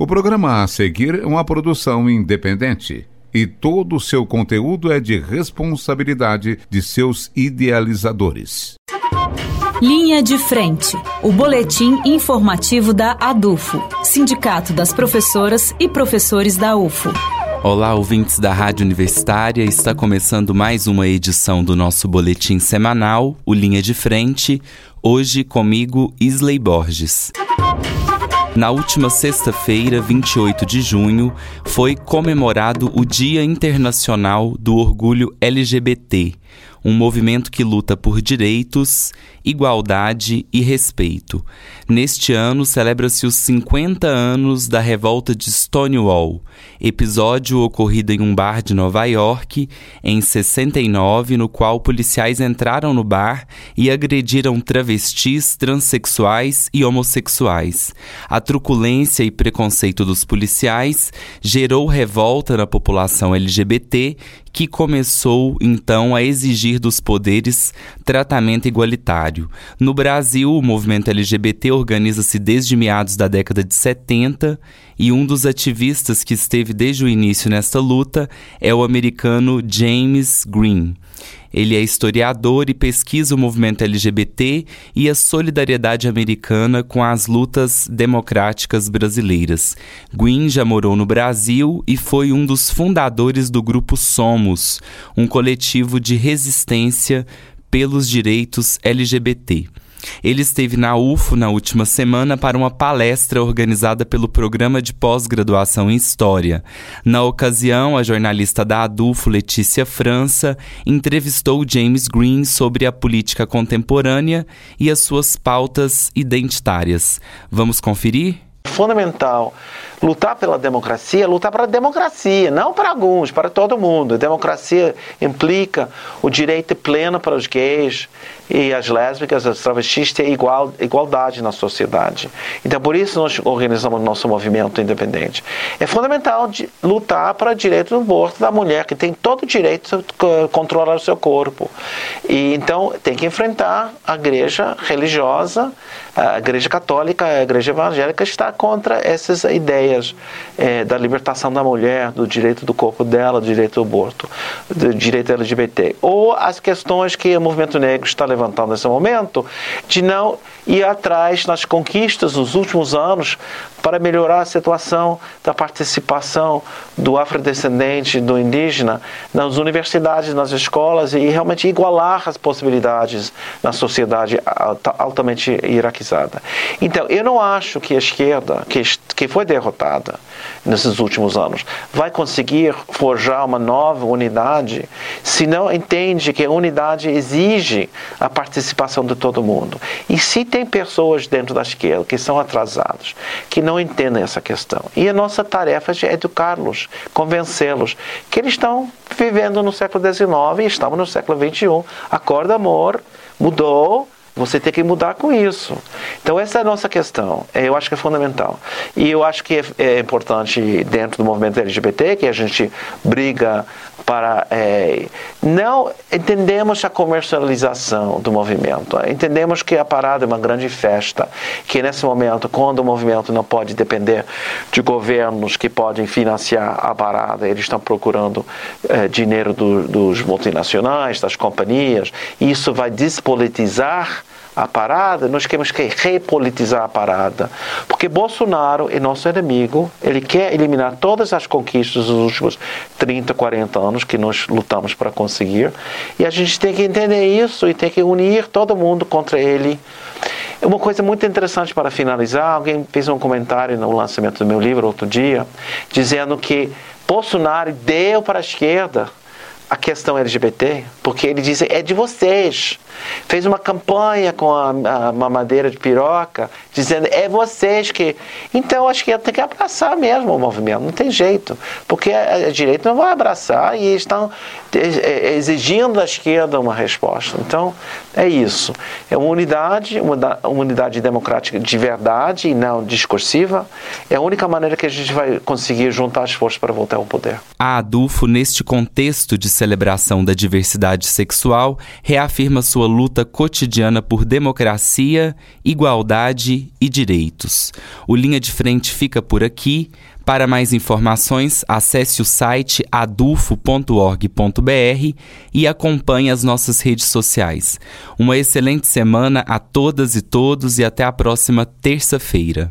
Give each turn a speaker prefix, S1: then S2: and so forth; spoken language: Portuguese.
S1: O programa a seguir é uma produção independente e todo o seu conteúdo é de responsabilidade de seus idealizadores.
S2: Linha de Frente, o boletim informativo da ADUFO, Sindicato das Professoras e Professores da UFO.
S3: Olá, ouvintes da Rádio Universitária. Está começando mais uma edição do nosso boletim semanal, o Linha de Frente. Hoje comigo, Isley Borges. Na última sexta-feira, 28 de junho, foi comemorado o Dia Internacional do Orgulho LGBT, um movimento que luta por direitos, igualdade e respeito. Neste ano celebra-se os 50 anos da revolta de Stonewall, episódio ocorrido em um bar de Nova York em 69, no qual policiais entraram no bar e agrediram travestis, transexuais e homossexuais. A truculência e preconceito dos policiais gerou revolta na população LGBT, que começou então a exigir dos poderes tratamento igualitário. No Brasil, o movimento LGBT organiza-se desde meados da década de 70 e um dos ativistas que esteve desde o início nesta luta é o americano James Green. Ele é historiador e pesquisa o movimento LGBT e a solidariedade americana com as lutas democráticas brasileiras. Green já morou no Brasil e foi um dos fundadores do grupo Somos, um coletivo de resistência pelos direitos LGBT. Ele esteve na UFO na última semana para uma palestra organizada pelo Programa de Pós-Graduação em História. Na ocasião, a jornalista da ADUFO, Letícia França, entrevistou James Green sobre a política contemporânea e as suas pautas identitárias. Vamos conferir?
S4: Fundamental lutar pela democracia, lutar para a democracia, não para alguns, para todo mundo. A democracia implica o direito pleno para os gays e as lésbicas, as travestis ter igual, igualdade na sociedade. Então, por isso nós organizamos nosso movimento independente. É fundamental lutar para o direito do aborto da mulher, que tem todo o direito de controlar o seu corpo. E então tem que enfrentar a igreja religiosa, a igreja católica, a igreja evangélica está contra essas ideias é, da libertação da mulher, do direito do corpo dela, do direito do aborto, do direito LGBT. Ou as questões que o movimento negro está levantando nesse momento, de não ir atrás nas conquistas dos últimos anos para melhorar a situação da participação do afrodescendente, do indígena nas universidades, nas escolas e realmente igualar as possibilidades na sociedade altamente hierarquizada. Então, eu não acho que a esquerda, que, que foi derrotada nesses últimos anos, vai conseguir forjar uma nova unidade se não entende que a unidade exige a participação de todo mundo. E se tem pessoas dentro da esquerda que são atrasadas, que não entendem essa questão. E a nossa tarefa é educá-los, convencê-los que eles estão vivendo no século XIX e estamos no século XXI. Acorda, amor, mudou, você tem que mudar com isso. Então, essa é a nossa questão. É, eu acho que é fundamental. E eu acho que é, é importante, dentro do movimento LGBT, que a gente briga para. É, não entendemos a comercialização do movimento. Entendemos que a parada é uma grande festa. Que nesse momento, quando o movimento não pode depender de governos que podem financiar a parada, eles estão procurando é, dinheiro do, dos multinacionais, das companhias. Isso vai despolitizar a parada, nós temos que repolitizar a parada. Porque Bolsonaro é nosso inimigo, ele quer eliminar todas as conquistas dos últimos 30, 40 anos que nós lutamos para conseguir. E a gente tem que entender isso e tem que unir todo mundo contra ele. Uma coisa muito interessante para finalizar, alguém fez um comentário no lançamento do meu livro outro dia, dizendo que Bolsonaro deu para a esquerda a questão LGBT, porque ele diz é de vocês. Fez uma campanha com a, a mamadeira de piroca, dizendo é vocês que. Então acho que tem que abraçar mesmo o movimento, não tem jeito, porque a, a direita não vai abraçar e estão exigindo da esquerda uma resposta. Então é isso. É uma unidade, uma, uma unidade democrática de verdade e não discursiva. É a única maneira que a gente vai conseguir juntar as forças para voltar ao poder.
S3: A Adulfo, neste contexto de celebração da diversidade sexual, reafirma sua luta cotidiana por democracia, igualdade e direitos. O Linha de Frente fica por aqui. Para mais informações, acesse o site adufo.org.br e acompanhe as nossas redes sociais. Uma excelente semana a todas e todos e até a próxima terça-feira.